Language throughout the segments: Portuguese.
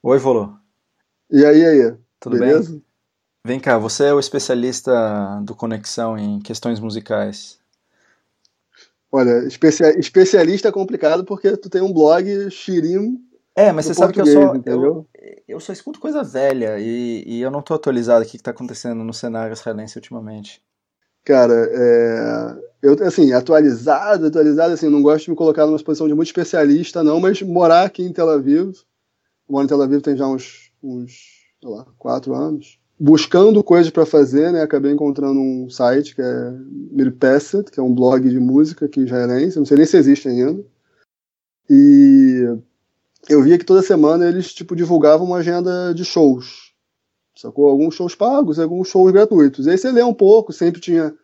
Oi, Volô. E aí, aí? Tudo beleza? bem? Vem cá, você é o especialista do Conexão em questões musicais. Olha, especia especialista é complicado porque tu tem um blog Shirim. É, mas você sabe que eu só. Eu, eu só escuto coisa velha e, e eu não tô atualizado o que, que tá acontecendo no cenário israelense ultimamente. Cara, é, eu, assim, atualizado, atualizado, assim, não gosto de me colocar numa posição de muito especialista, não, mas morar aqui em Tel Aviv, moro em Tel Aviv tem já uns, uns sei lá, quatro anos, buscando coisas para fazer, né, acabei encontrando um site que é Mirpesset, que é um blog de música aqui israelense, não sei nem se existe ainda, e eu via que toda semana eles, tipo, divulgavam uma agenda de shows, sacou? Alguns shows pagos, alguns shows gratuitos. E aí você lê um pouco, sempre tinha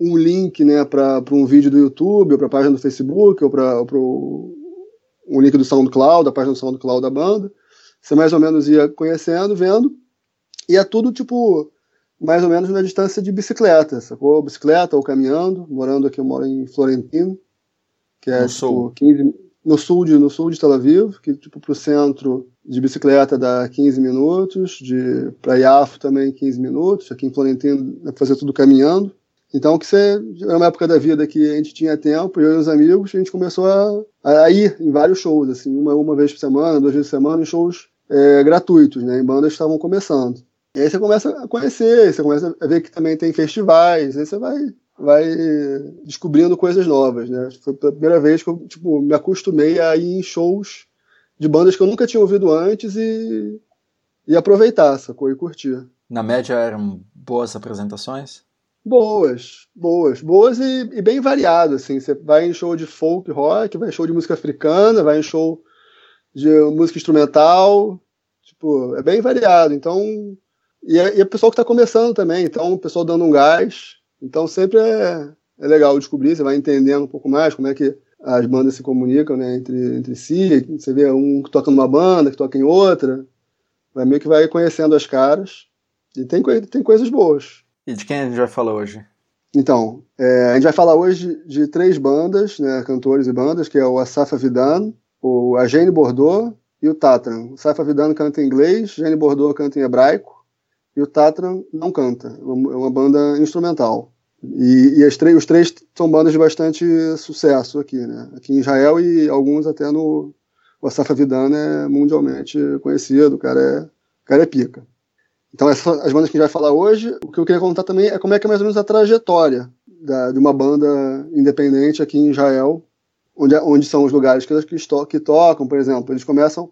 um link, né, para um vídeo do YouTube, ou para a página do Facebook, ou para um link do SoundCloud, da página do SoundCloud da banda. Você mais ou menos ia conhecendo, vendo, e é tudo, tipo, mais ou menos na distância de bicicleta, sacou? Bicicleta ou caminhando, morando aqui, eu moro em Florentino, que é, No tipo, sul. 15, no sul de no sul de Tel Aviv, que tipo pro centro de bicicleta dá 15 minutos, de para Iafo também 15 minutos, aqui em Florentino pra fazer tudo caminhando. Então que você era uma época da vida que a gente tinha tempo, eu e os amigos, a gente começou a, a ir em vários shows, assim, uma uma vez por semana, duas vezes por semana, em shows é, gratuitos, né, em bandas que estavam começando. E aí você começa a conhecer, você começa a ver que também tem festivais, aí você vai vai descobrindo coisas novas, né? Foi a primeira vez que eu tipo, me acostumei a ir em shows de bandas que eu nunca tinha ouvido antes e, e aproveitar, sacou? E curtir. Na média eram boas apresentações? Boas, boas, boas e, e bem variado, assim. Você vai em show de folk rock, vai em show de música africana, vai em show de música instrumental, tipo, é bem variado. Então, e é, e é pessoal que está começando também, então o pessoal dando um gás, então sempre é, é legal descobrir, você vai entendendo um pouco mais como é que as bandas se comunicam né, entre, entre si. Você vê um que toca numa banda, que toca em outra, vai meio que vai conhecendo as caras. E tem, tem coisas boas. E de quem a gente vai falar hoje? Então, é, a gente vai falar hoje de três bandas, né, cantores e bandas, que é o Asaf Avidan, o, a Jane Bordeaux e o Tatran. O Asaf Avidan canta em inglês, Jane Bordeaux canta em hebraico, e o Tatran não canta. É uma, é banda instrumental. E, e os três são bandas de bastante sucesso aqui, né? Aqui em Israel e alguns até no. O Asaf Avidan é mundialmente conhecido, o cara é, o cara é pica. Então, essas as bandas que a gente vai falar hoje. O que eu queria contar também é como é que é mais ou menos a trajetória da- de uma banda independente aqui em Israel, onde, é- onde são os lugares que, que, esto- que tocam, por exemplo. Eles começam,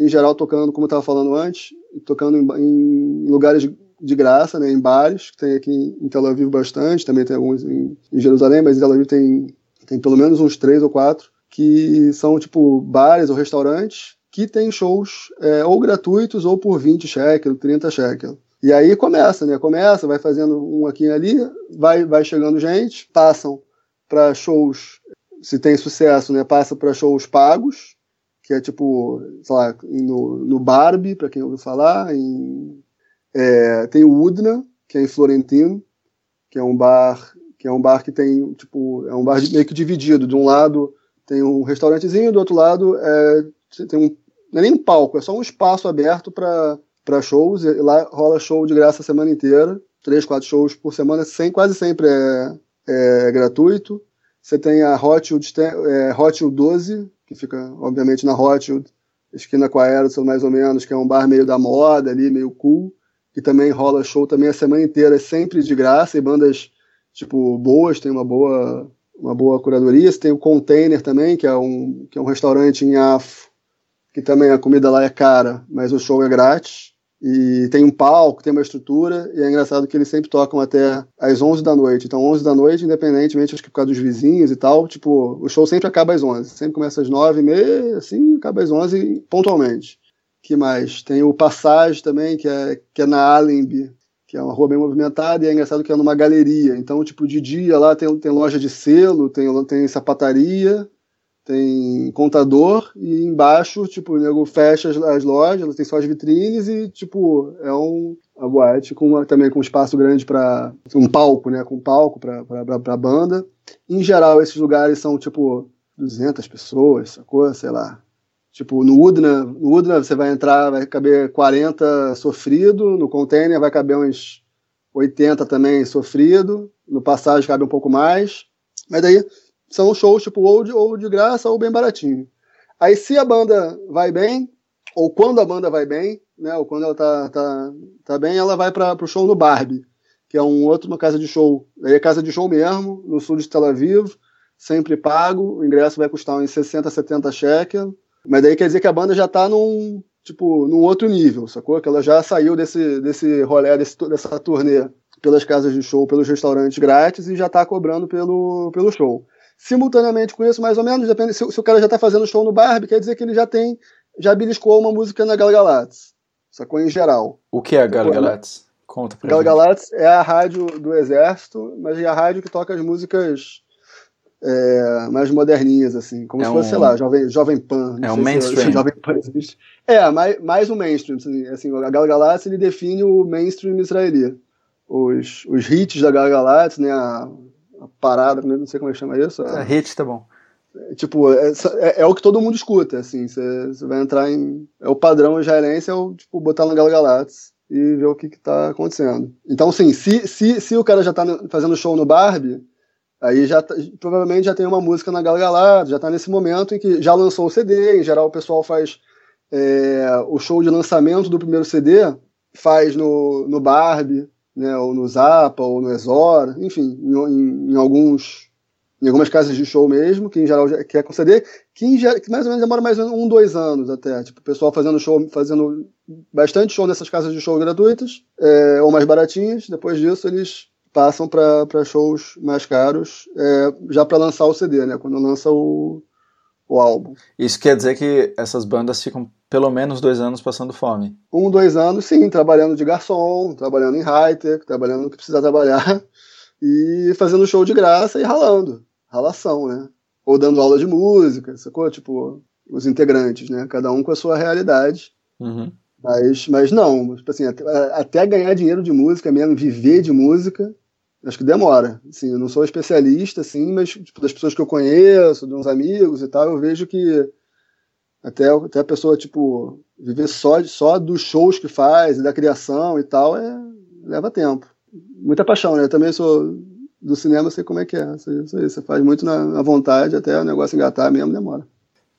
em geral, tocando, como eu estava falando antes, tocando em, em lugares de, de graça, né, em bares, que tem aqui em Tel Aviv bastante, também tem alguns em, em Jerusalém, mas em Tel Aviv tem, tem pelo menos uns três ou quatro, que são tipo bares ou restaurantes que tem shows é, ou gratuitos ou por 20 shekel, 30 shekel. E aí começa, né? Começa, vai fazendo um aqui e ali, vai, vai chegando gente, passam para shows, se tem sucesso, né? Passa para shows pagos, que é tipo, sei lá, no, no Barbie, para quem ouviu falar, em, é, tem o Udna, que é em Florentino, que é um bar que é um bar que tem tipo é um bar meio que dividido. De um lado tem um restaurantezinho, do outro lado é, tem um não é nem um palco, é só um espaço aberto para shows. E lá rola show de graça a semana inteira, três, quatro shows por semana, sem quase sempre é, é gratuito. Você tem a Rothschild, é, Rothschild 12, que fica obviamente na Rothschild, esquina com a Aerosol mais ou menos, que é um bar meio da moda ali, meio cool, que também rola show também a semana inteira, sempre de graça, e bandas tipo boas, tem uma boa uma boa curadoria. Você tem o Container também, que é um que é um restaurante em Afo, que também a comida lá é cara, mas o show é grátis. E tem um palco, tem uma estrutura, e é engraçado que eles sempre tocam até às 11 da noite. Então, 11 da noite, independentemente, acho que por causa dos vizinhos e tal, tipo, o show sempre acaba às 11. Sempre começa às 9 e meia, assim, acaba às 11 pontualmente. que mais? Tem o Passage também, que é, que é na Allenby, que é uma rua bem movimentada, e é engraçado que é numa galeria. Então, tipo, de dia lá tem, tem loja de selo, tem, tem sapataria, tem contador, e embaixo, tipo, o nego fecha as, as lojas, tem só as vitrines, e, tipo, é um, uma boate com uma, também com um espaço grande para um palco, né, com um palco para a banda. Em geral, esses lugares são, tipo, 200 pessoas, sacou? Sei lá. Tipo, no Udna, no Udna você vai entrar, vai caber 40 sofrido, no container vai caber uns 80 também sofrido, no passagem cabe um pouco mais. Mas daí são shows tipo ou de, ou de graça ou bem baratinho. Aí se a banda vai bem, ou quando a banda vai bem, né, ou quando ela tá, tá, tá bem, ela vai para o show no Barbie, que é um outro uma casa de show. Aí é casa de show mesmo, no sul de Tel Aviv, sempre pago, o ingresso vai custar uns 60, 70 shekels, mas daí quer dizer que a banda já tá num, tipo, num outro nível, sacou? Que ela já saiu desse, desse rolê, desse, dessa turnê pelas casas de show, pelos restaurantes grátis e já tá cobrando pelo, pelo show. Simultaneamente com isso, mais ou menos, depende, se, se o cara já tá fazendo show no Barbie, quer dizer que ele já tem, já beliscou uma música na Galgalatz, sacou? Em geral. O que é Galgalatz? Conta pra Galgalatz é a rádio do exército, mas é a rádio que toca as músicas é, mais moderninhas, assim, como é se fosse, um... sei lá, Jovem, jovem Pan. É um mainstream. Jovem Pan existe. É, mais, mais um mainstream. Assim, assim, a Gal Galatz, ele define o mainstream israeli. Os, os hits da Gal Galatz, né, a, a parada, né, não sei como é que chama isso. A, é, hit tá bom. É, tipo, é, é, é, o que todo mundo escuta, assim, você vai entrar em... É o padrão israelense, é o, tipo, botar na Gal Galatz e ver o que que tá acontecendo. Então, assim, se, se, se o cara já tá fazendo show no Barbie, Aí já tá, provavelmente já tem uma música na Galgalada, já está nesse momento em que já lançou o CD. Em geral, o pessoal faz é, o show de lançamento do primeiro CD, faz no, no Barbie, né, ou no Zappa, ou no Exor, enfim, em, em, em, alguns em algumas casas de show mesmo, que em geral que com CD, que, em, que mais ou menos demora mais um, dois anos até. Tipo, o pessoal fazendo show, fazendo bastante show nessas casas de show gratuitas, é, ou mais baratinhas. Depois disso, eles passam para shows mais caros é, já para lançar o CD, né? Quando lança o, o álbum. Isso quer dizer que essas bandas ficam pelo menos dois anos passando fome? Um, dois anos, sim, trabalhando de garçom, trabalhando em high-tech, trabalhando no que precisa trabalhar e fazendo show de graça e ralando. Ralação, né? Ou dando aula de música, sacou? Tipo, os integrantes, né? Cada um com a sua realidade. Uhum. Mas, mas não, tipo assim, até, até ganhar dinheiro de música mesmo, viver de música, acho que demora. Assim, eu não sou especialista, assim, mas tipo, das pessoas que eu conheço, de uns amigos e tal, eu vejo que até, até a pessoa, tipo, viver só, só dos shows que faz, da criação e tal, é, leva tempo. Muita paixão, né? Eu também sou do cinema, sei como é que é. Isso, isso aí, você faz muito na, na, vontade, até o negócio engatar mesmo demora.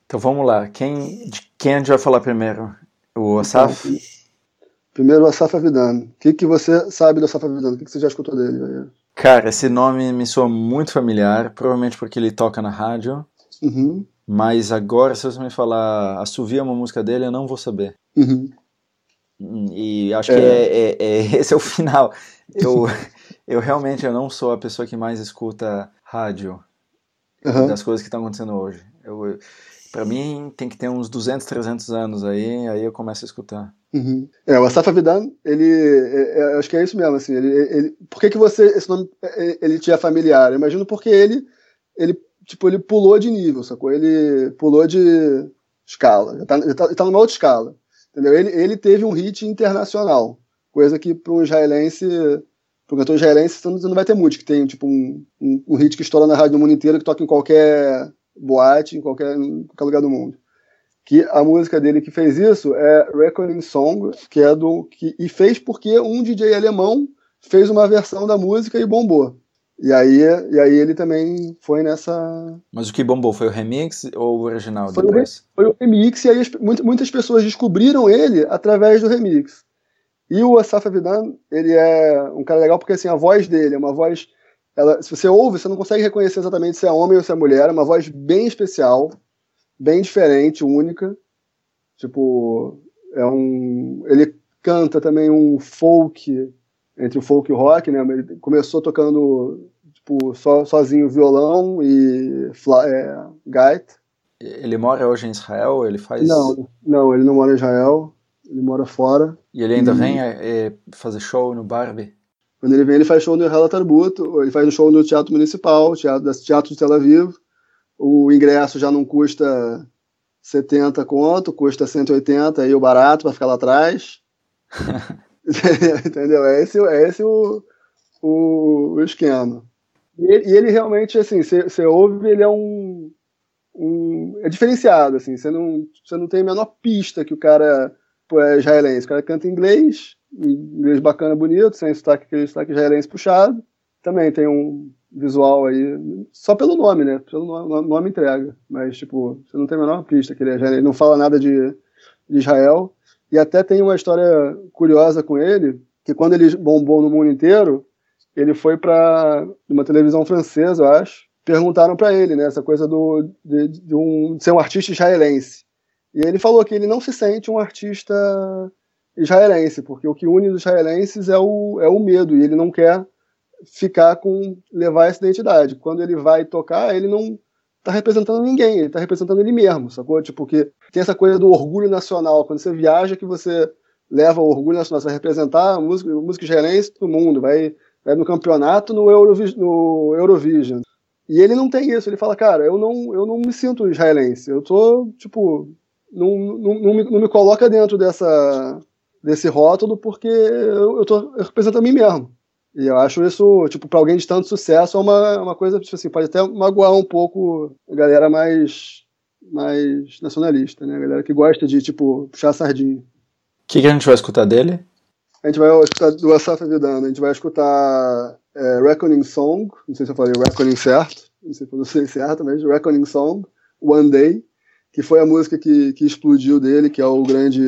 Então vamos lá. Quem, de quem a gente vai falar primeiro? O Asaf? Então, Primeiro, o Asaf Avidan. O que, que você sabe do Asaf Avidan? O que, que você já escutou dele? Cara, esse nome me soa muito familiar, provavelmente porque ele toca na rádio. Uhum. Mas agora, se você me falar assovia uma música dele, eu não vou saber. Uhum. E acho é. que é, é, é, esse é o final. Eu, eu realmente eu não sou a pessoa que mais escuta rádio uhum. das coisas que estão acontecendo hoje. Eu, para mim tem que ter uns 200, 300 anos aí, aí eu começo a escutar. Uhum. É, o Asaf Avidan, ele, é, é, acho que é isso mesmo, assim, ele, ele, por que que você, esse nome, é, ele te é familiar? Eu imagino porque ele, ele, tipo, ele pulou de nível, sacou? Ele pulou de escala, ele tá, ele tá, tá numa outra escala, entendeu? Ele, ele teve um hit internacional, coisa que para um israelense, para um cantor israelense, você não vai ter muito, que tem, tipo, um, um, um hit que estoura na rádio do mundo inteiro, que toca em qualquer boate, em qualquer, em qualquer lugar do mundo que a música dele que fez isso é Reckoning Song, que é do que e fez porque um DJ alemão fez uma versão da música e bombou. E aí, e aí ele também foi nessa. Mas o que bombou foi o remix ou o original foi depois? O, foi o remix e aí muitas pessoas descobriram ele através do remix. E o Asaf Avidan, ele é um cara legal porque assim a voz dele é uma voz, ela, se você ouve, você não consegue reconhecer exatamente se é homem ou se é mulher, é uma voz bem especial bem diferente, única. Tipo, é um. Ele canta também um folk, entre o folk e o rock, né? Ele começou tocando tipo, so, sozinho violão e é, gaita. Ele mora hoje em Israel? Ele faz. Não, não, ele não mora em Israel. Ele mora fora. E ele ainda e... vem é, fazer show no Barbie? Quando ele vem, ele faz show no Hala Tarbuto, ele faz um show no Teatro Municipal, Teatro, Teatro de Tel Aviv o ingresso já não custa 70 conto, custa 180 aí o barato para ficar lá atrás. Entendeu? É esse, é esse o, o, o esquema. E ele, e ele, realmente, assim, você ouve, ele é um, um, é diferenciado, assim, você não, não tem a menor pista que o cara é israelense. O cara canta inglês, inglês bacana, bonito, sem sotaque, aquele sotaque israelense puxado. Também tem um visual aí, só pelo nome, né? Pelo nome, nome entrega. Mas, tipo, você não tem a menor pista que ele é. Ele não fala nada de, de Israel. E até tem uma história curiosa com ele, que quando ele bombou no mundo inteiro, ele foi para uma televisão francesa, eu acho, perguntaram para ele, né, essa coisa do, de, de, um, de ser um artista israelense. E ele falou que ele não se sente um artista israelense, porque o que une os israelenses é o, é o medo, e ele não quer ficar com levar essa identidade. Quando ele vai tocar, ele não está representando ninguém, ele está representando ele mesmo, sacou? Tipo, que tem essa coisa do orgulho nacional, quando você viaja que você leva o orgulho nacional, você vai representar a música, a música israelense do mundo, vai, vai no campeonato no, Eurovis, no Eurovision. E ele não tem isso, ele fala, cara, eu não, eu não me sinto israelense, eu tô, tipo, não, não, não, me, não me coloca dentro dessa, desse rótulo porque eu, eu tô representando a mim mesmo. E eu acho isso, tipo, para alguém de tanto sucesso, é uma, uma coisa, tipo assim, pode até magoar um pouco a galera mais, mais nacionalista, né? A galera que gosta de, tipo, puxar a sardinha. O que, que a gente vai escutar dele? A gente vai escutar do Asaf Vidana, a gente vai escutar é, Reckoning Song, não sei se eu falei Reckoning certo, não sei se eu sei certo, mas Reckoning Song, One Day, que foi a música que, que explodiu dele, que é o grande,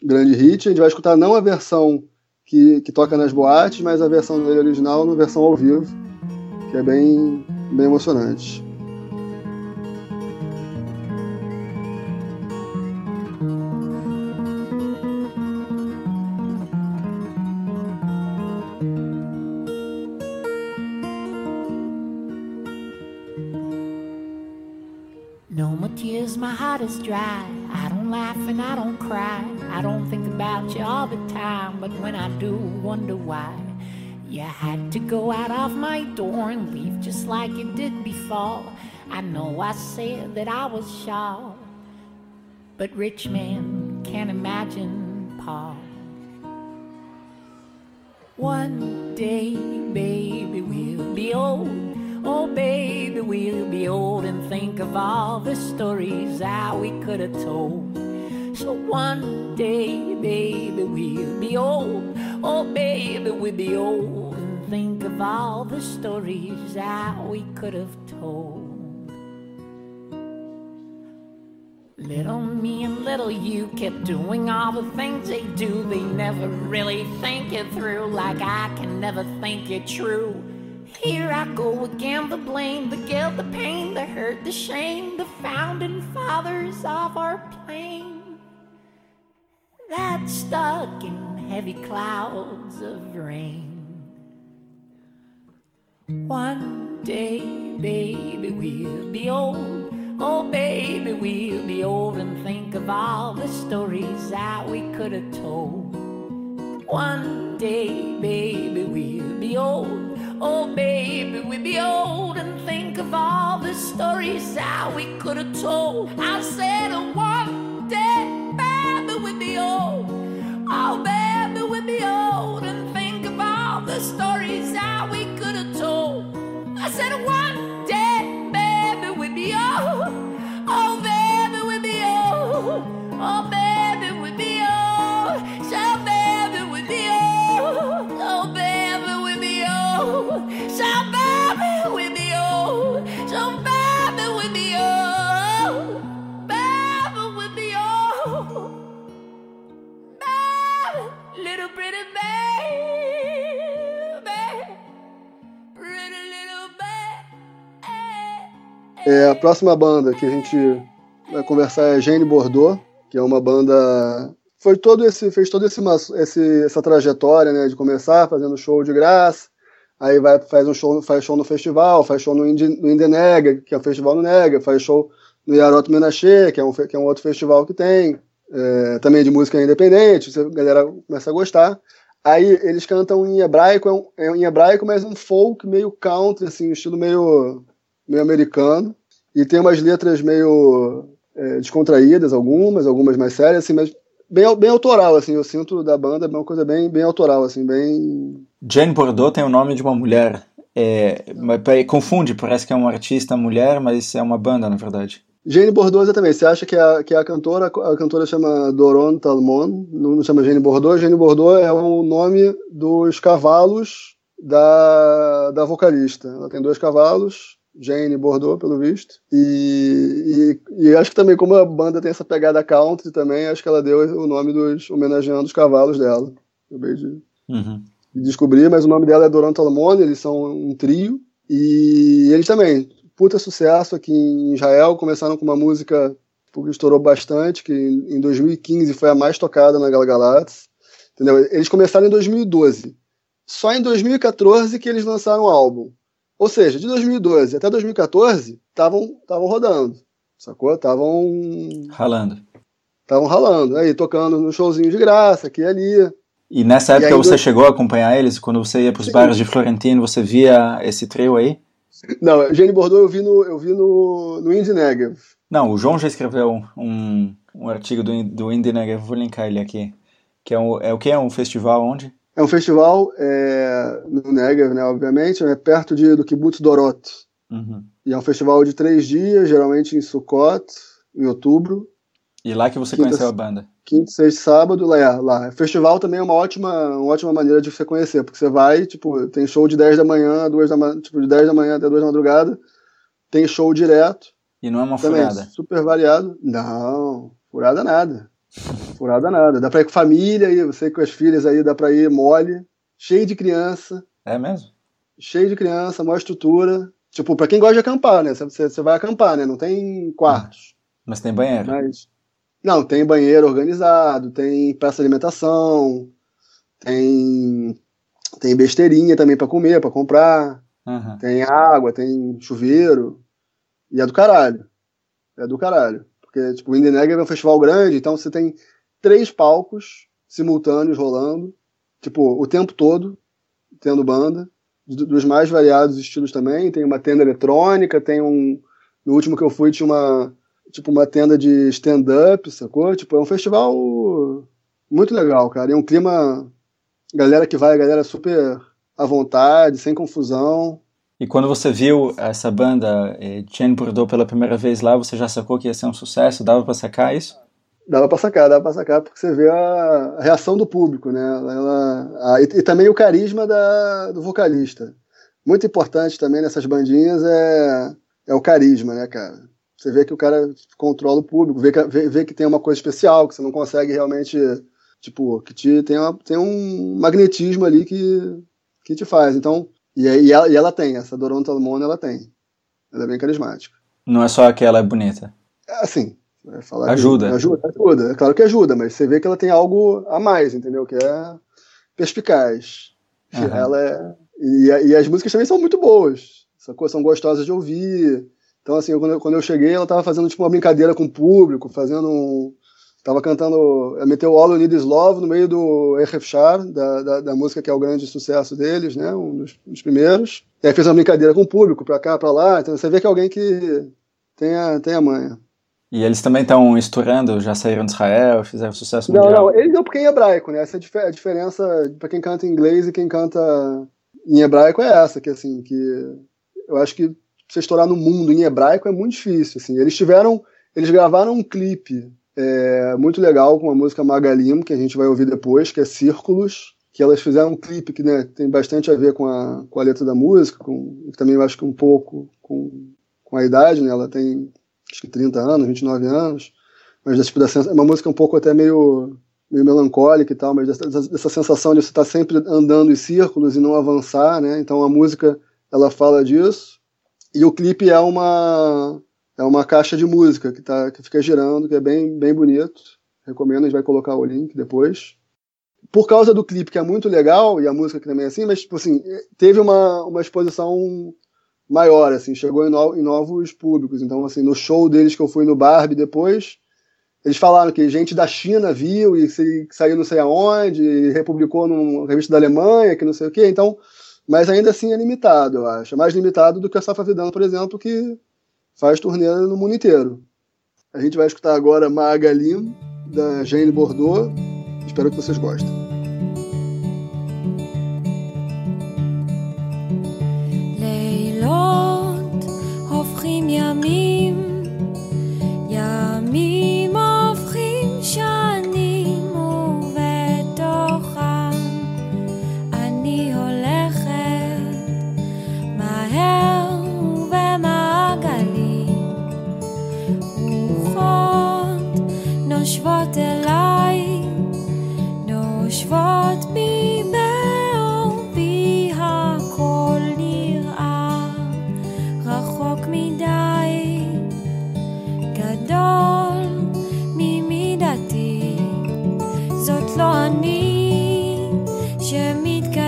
grande hit. A gente vai escutar não a versão que, que toca nas boates, mas a versão dele original na versão ao vivo, que é bem, bem emocionante. is dry. I don't laugh and I don't cry. I don't think about you all the time, but when I do, wonder why. You had to go out of my door and leave just like you did before. I know I said that I was sure, but rich men can't imagine Paul. One day, baby, we'll be old Oh, baby, we'll be old and think of all the stories that we could have told. So one day, baby, we'll be old. Oh, baby, we'll be old and think of all the stories that we could have told. Little me and little you kept doing all the things they do. They never really think it through, like I can never think it true. Here I go again, the blame, the guilt, the pain, the hurt, the shame, the founding fathers of our plane. That's stuck in heavy clouds of rain. One day, baby, we'll be old. Oh, baby, we'll be old and think of all the stories that we could have told. One day, baby, we'll be old. Oh, baby, we'll be old and think of all the stories that we could have told. I said, one Oh, baby, we'd be old and think all the stories that we could have told. I said, a próxima banda que a gente vai conversar é Jane Bordeaux, que é uma banda foi todo esse fez toda esse, esse, essa trajetória, né, de começar fazendo show de graça, aí vai faz um show faz show no festival, faz show no Indie, no Nega, que é o festival no Nega, faz show no Yarot Menaché, que é um que é um outro festival que tem, é, também de música independente, a galera começa a gostar. Aí eles cantam em hebraico, é, um, é em hebraico, mas um folk meio country, assim, estilo meio meio americano, e tem umas letras meio é, descontraídas, algumas, algumas mais sérias, assim, mas bem, bem autoral, assim, eu sinto da banda uma coisa bem, bem autoral, assim, bem... Jane Bordeaux tem o nome de uma mulher, é, confunde, parece que é uma artista mulher, mas é uma banda, na verdade. Jane Bordeaux também. Você acha que a, que a cantora, a cantora chama Doron Talmon, não, chama Jane Bordeaux. Jane Bordeaux é o nome dos cavalos da, da vocalista. Ela tem dois cavalos, Jane Bordeaux, pelo visto. E, e, e, acho que também, como a banda tem essa pegada country também, acho que ela deu o nome dos, homenageando os cavalos dela. Acabei de, uhum. de descobrir, mas o nome dela é Doron Talmon, eles são um trio. E eles também puta sucesso aqui em Israel. Começaram com uma música que estourou bastante, que em 2015 foi a mais tocada na Galgalatz. Entendeu? Eles começaram em 2012. Só em 2014 que eles lançaram o álbum. Ou seja, de 2012 até 2014 estavam rodando, sacou? Estavam ralando. Estavam ralando, aí tocando no showzinho de graça aqui e ali. E nessa época e você chegou a acompanhar eles? Quando você ia para os bares de Florentino, você via esse trio aí? Não, Jane Bordeaux eu vi no, eu vi no, no Indie Negev. Não, o João já escreveu um, um artigo do, do Indie Negev, vou linkar ele aqui. Que é, um, é o que? É um festival onde? É um festival é, no Negev, né, obviamente, é perto de, do Kibbutz Dorot. Uhum. E é um festival de três dias, geralmente em Sukkot, em outubro. E lá que você Quinta, conheceu a banda? quinta, sexta, sábado, lá, é, lá. Festival também é uma ótima, uma ótima maneira de você conhecer, porque você vai, tipo, tem show de 10 da manhã, 2 da tipo, de 10 da manhã até 2 da madrugada, tem show direto. E não é uma também, furada? Super variado. Não, furada nada. Furada nada. Dá pra ir com família, aí, você com as filhas aí, dá pra ir mole, cheio de criança. É mesmo? Cheio de criança, maior estrutura. Tipo, pra quem gosta de acampar, né? Você, você vai acampar, né? Não tem quartos. Mas tem banheiro. Mas não, tem banheiro organizado, tem praça de alimentação, tem, tem besteirinha também para comer, para comprar, uhum. tem água, tem chuveiro. E é do caralho. É do caralho. Porque, tipo, o Indenegra é um festival grande, então você tem três palcos simultâneos rolando, tipo, o tempo todo, tendo banda, dos mais variados estilos também. Tem uma tenda eletrônica, tem um. No último que eu fui tinha uma tipo uma tenda de stand-up, sacou? Tipo, é um festival muito legal, cara. E um clima. Galera que vai, galera super à vontade, sem confusão. E quando você viu essa banda, eh, Bordeaux, pela primeira vez lá, você já sacou que ia ser um sucesso? Dava para sacar isso? Dava para sacar, dava para sacar, porque você vê a, reação do público, né? Ela, a, e, e, também o carisma da, do vocalista. Muito importante também nessas bandinhas é, é o carisma, né, cara? Você vê que o cara controla o público, vê que, vê, vê que tem uma coisa especial, que você não consegue realmente. Tipo, que te, tem, uma, tem um magnetismo ali que, que te faz. Então, e, e, ela, e ela tem, essa Doronta Talmone, ela tem. Ela é bem carismática. Não é só que ela é bonita. É, assim, falar ajuda. Que, ajuda. Ajuda, é claro que ajuda, mas você vê que ela tem algo a mais, entendeu? Que é perspicaz. Uhum. Ela é. E, e, as músicas também são muito boas. São gostosas de ouvir. Então, assim, quando eu, quando eu cheguei, ela tava fazendo tipo uma brincadeira com o público, fazendo um. Tava cantando. Meteu All You Need Is Love no meio do Erefchar, da, da, da, música que é o grande sucesso deles, né? Um dos, dos primeiros. E aí fez uma brincadeira com o público, pra cá, pra lá. Então você vê que é alguém que tem a, tem a manha. E eles também estão estourando, já saíram de Israel, fizeram sucesso não, mundial? Não, não, eles não porque em hebraico, né? Essa é a diferença para quem canta em inglês e quem canta em hebraico é essa, que assim, que eu acho que você estourar no mundo em hebraico é muito difícil. Assim. Eles tiveram, eles gravaram um clipe é, muito legal com a música Magalim, que a gente vai ouvir depois, que é Círculos, que elas fizeram um clipe que né, tem bastante a ver com a, com a letra da música, com, também acho que um pouco com, com a idade, né? Ela tem acho que 30 anos, 29 anos, mas tipo, é uma música um pouco até meio meio melancólica e tal, mas dessa, dessa sensação de você estar tá sempre andando em círculos e não avançar, né? Então a música ela fala disso. E o clipe é uma é uma caixa de música que, tá, que fica girando, que é bem, bem bonito. Recomendo, a gente vai colocar o link depois. Por causa do clipe, que é muito legal, e a música que também é assim, mas, tipo assim, teve uma, uma exposição maior, assim, chegou em, no, em novos públicos. Então, assim, no show deles que eu fui no Barbie depois, eles falaram que gente da China viu e se, saiu não sei aonde, e republicou numa revista da Alemanha, que não sei o quê. Então, mas ainda assim é limitado, eu acho. É mais limitado do que a Safa Vidano, por exemplo, que faz turnê no mundo inteiro. A gente vai escutar agora Magalim, da Jane Bordeaux. Espero que vocês gostem. Leilot,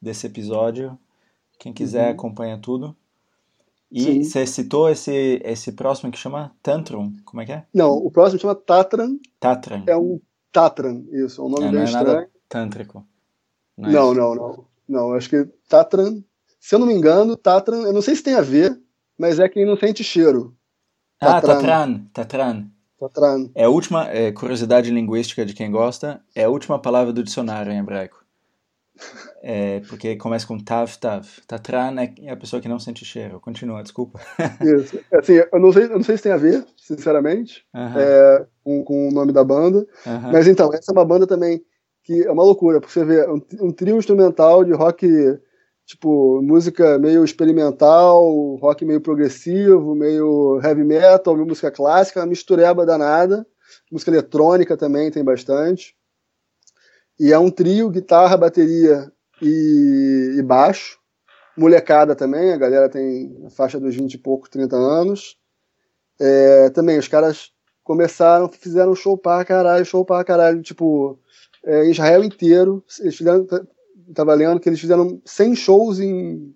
desse episódio. Quem quiser Uhum. acompanha tudo. E Sim. você citou esse, esse próximo que chama Tantrum. Como é que é? Não, o próximo chama Tatran, Tatran. é um Tatran, isso, é um nome É, bem não é estranho. nada tântrico. Não, é Não, não, não. Não, acho que Tatran, se eu não me engano, Tatran, eu não sei se tem a ver, mas é quem não sente cheiro. Ah. Tatran. Tatran. Tatran. É a última, é, curiosidade linguística de quem gosta, é a última palavra do dicionário em hebraico. É, porque começa com tav, tav. Tatran é a pessoa que não sente cheiro. Continua, desculpa. Isso. Assim, eu não sei, eu não sei se tem a ver, sinceramente, Aham, é, com, com o nome da banda. aham. Mas então, essa é uma banda também que é uma loucura, porque você vê um, um trio instrumental de rock, tipo, música meio experimental, rock meio progressivo, meio heavy metal, música clássica, uma mistureba danada. Música eletrônica também tem bastante. E é um trio, guitarra, bateria e, e baixo. Molecada também, a galera tem a faixa dos 20 e poucos, 30 anos. É, também, os caras começaram, fizeram show pra caralho, show pra caralho, tipo, é, Israel inteiro. Eles fizeram, tava lendo que eles fizeram 100 shows em,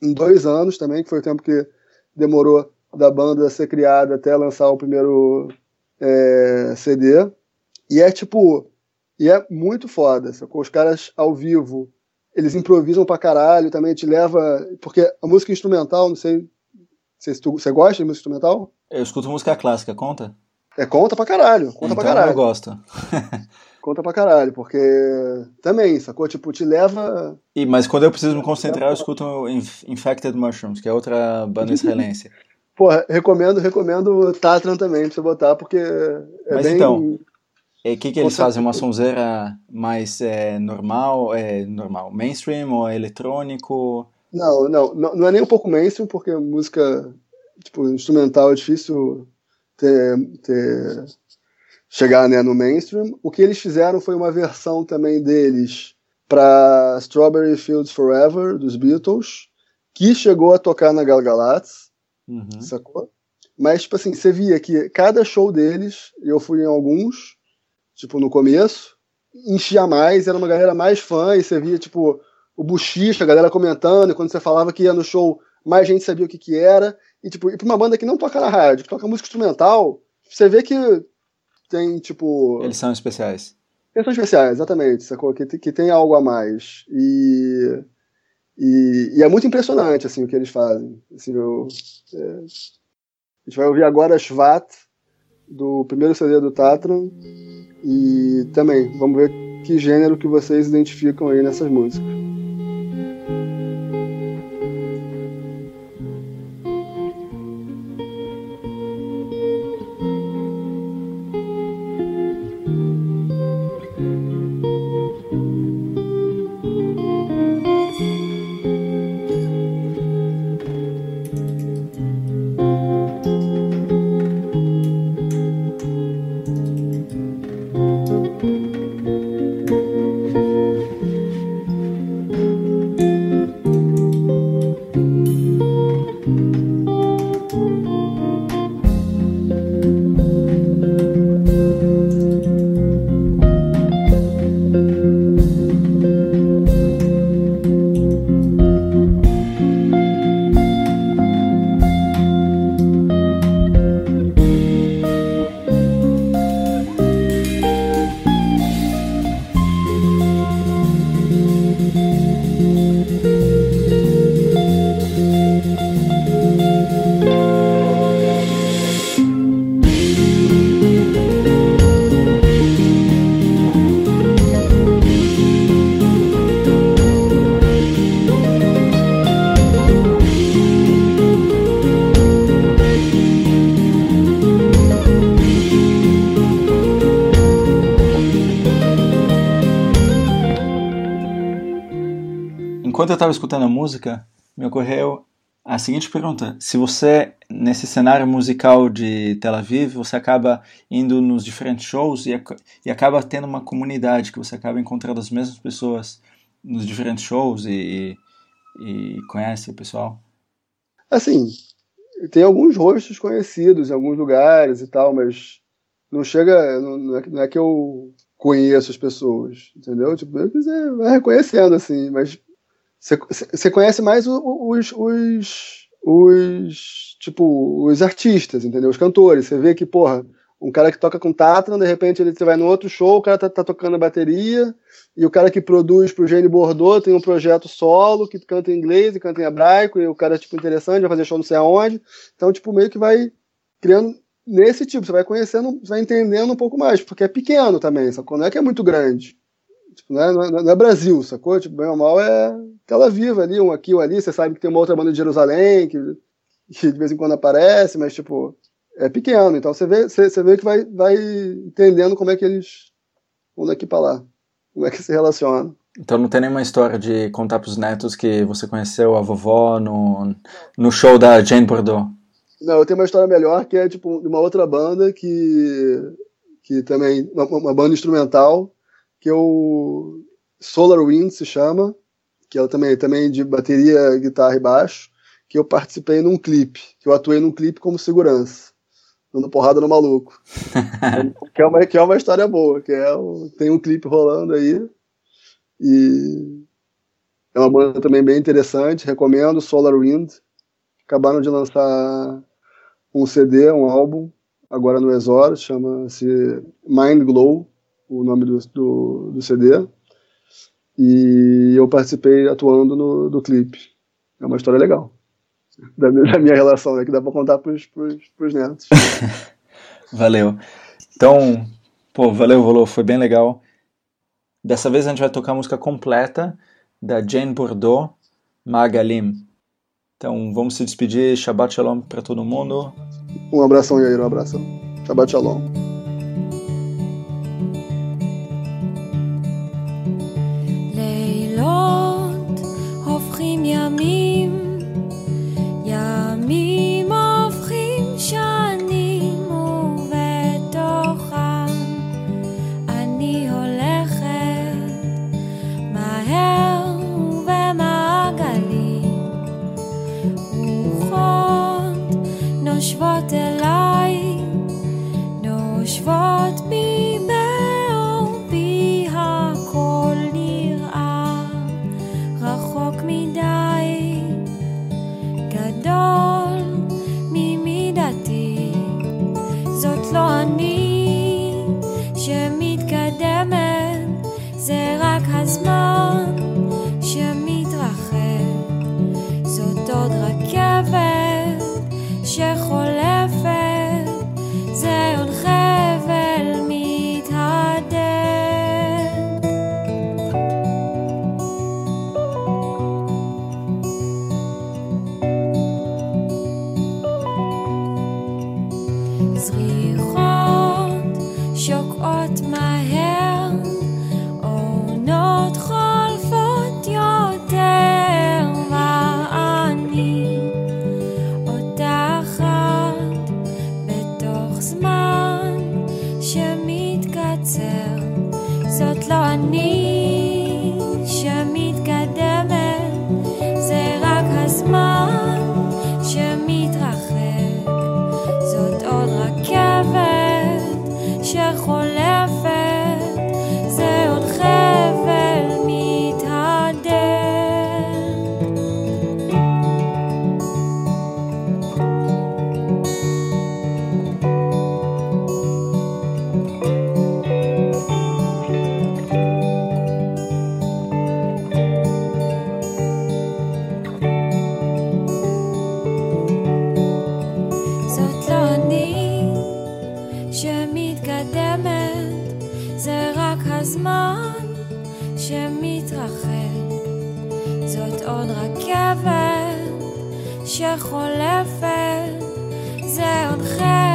em dois anos também, que foi o tempo que demorou da banda ser criada até lançar o primeiro é, CD. E é tipo, e é muito foda, sacou? Os caras ao vivo, eles improvisam pra caralho, também te leva, porque a música instrumental, não sei, se tu, você gosta de música instrumental? Eu escuto música clássica, conta? É conta pra caralho, conta então pra caralho. eu gosto. Conta pra caralho, porque também, sacou? Tipo, te leva. E, mas quando eu preciso me concentrar, eu escuto Inf- Infected Mushrooms, que é outra banda israelense. Porra, recomendo, recomendo Tatran também pra você botar, porque é Mas bem. então, E o que, que eles fazem? Uma sonzeira mais é, normal, é, normal, mainstream ou eletrônico? Não, não, não, não é nem um pouco mainstream, porque música tipo, instrumental é difícil ter, ter- chegar né, no mainstream. O que eles fizeram foi uma versão também deles para Strawberry Fields Forever, dos Beatles, que chegou a tocar na Galgalatz. Uhum. sacou? Mas, tipo assim, você via que cada show deles, eu fui em alguns, tipo, no começo, enchia mais, era uma galera mais fã, e você via, tipo, o buchicho, a galera comentando, e quando você falava que ia no show, mais gente sabia o que que era, e, tipo, e pra uma banda que não toca na rádio, que toca música instrumental, você vê que tem, tipo... Eles são especiais. Eles são especiais, exatamente, sacou? Que, que tem algo a mais. E, e, e é muito impressionante, assim, o que eles fazem. Assim, eu, é, a gente vai ouvir agora Shvat, do primeiro CD do Tatran, e também, vamos ver que gênero que vocês identificam aí nessas músicas. Enquanto eu estava escutando a música, me ocorreu a seguinte pergunta: se você nesse cenário musical de Tel Aviv, você acaba indo nos diferentes shows e, e acaba tendo uma comunidade que você acaba encontrando as mesmas pessoas nos diferentes shows e, e, e conhece o pessoal? Assim, tem alguns rostos conhecidos em alguns lugares e tal, mas não chega, não é, não é que eu conheço as pessoas, entendeu? Tipo, você vai reconhecendo assim, mas você conhece mais os, os, os, tipo, os artistas, entendeu? Os cantores. Você vê que, porra, um cara que toca com Tatran, de repente ele vai no outro show, o cara tá, tá tocando a bateria, e o cara que produz pro Gene Bordeaux tem um projeto solo, que canta em inglês e canta em hebraico, e o cara é, tipo, interessante, vai fazer show não sei aonde. Então, tipo, meio que vai criando nesse tipo, você vai conhecendo, vai entendendo um pouco mais, porque é pequeno também, sacou? Não é que é muito grande. Tipo, não, é, não, é, não é Brasil, sacou? Tipo, bem ou mal é Tel viva ali, um aqui, um ali. Você sabe que tem uma outra banda de Jerusalém que, que de vez em quando aparece, mas, tipo, é pequeno. Então você vê, você, você vê que vai, vai entendendo como é que eles vão daqui para lá, como é que se relaciona. Então não tem nenhuma história de contar pros netos que você conheceu a vovó no, no show da Jane Bordeaux? Não, eu tenho uma história melhor que é tipo de uma outra banda que, que também, uma, uma banda instrumental que é o Solar Wind se chama, que ela também também de bateria, guitarra e baixo, que eu participei num clipe, que eu atuei num clipe como segurança, dando porrada no maluco. que, é uma, que é uma história boa, que é tem um clipe rolando aí e é uma banda também bem interessante, recomendo Solar Wind. Acabaram de lançar um CD, um álbum, agora no Exor, chama-se Mind Glow o nome do, do, do CD. E eu participei atuando no, do clipe. É uma história legal. Da, da minha relação, né, que dá pra contar pros, pros, pros netos. valeu. Então, pô, valeu, Volô, foi bem legal. Dessa vez a gente vai tocar a música completa da Jane Bordeaux, Magalim. Então vamos se despedir. Shabbat Shalom para todo mundo. Um abração, Yair, um abração. Shabbat Shalom. fell, ze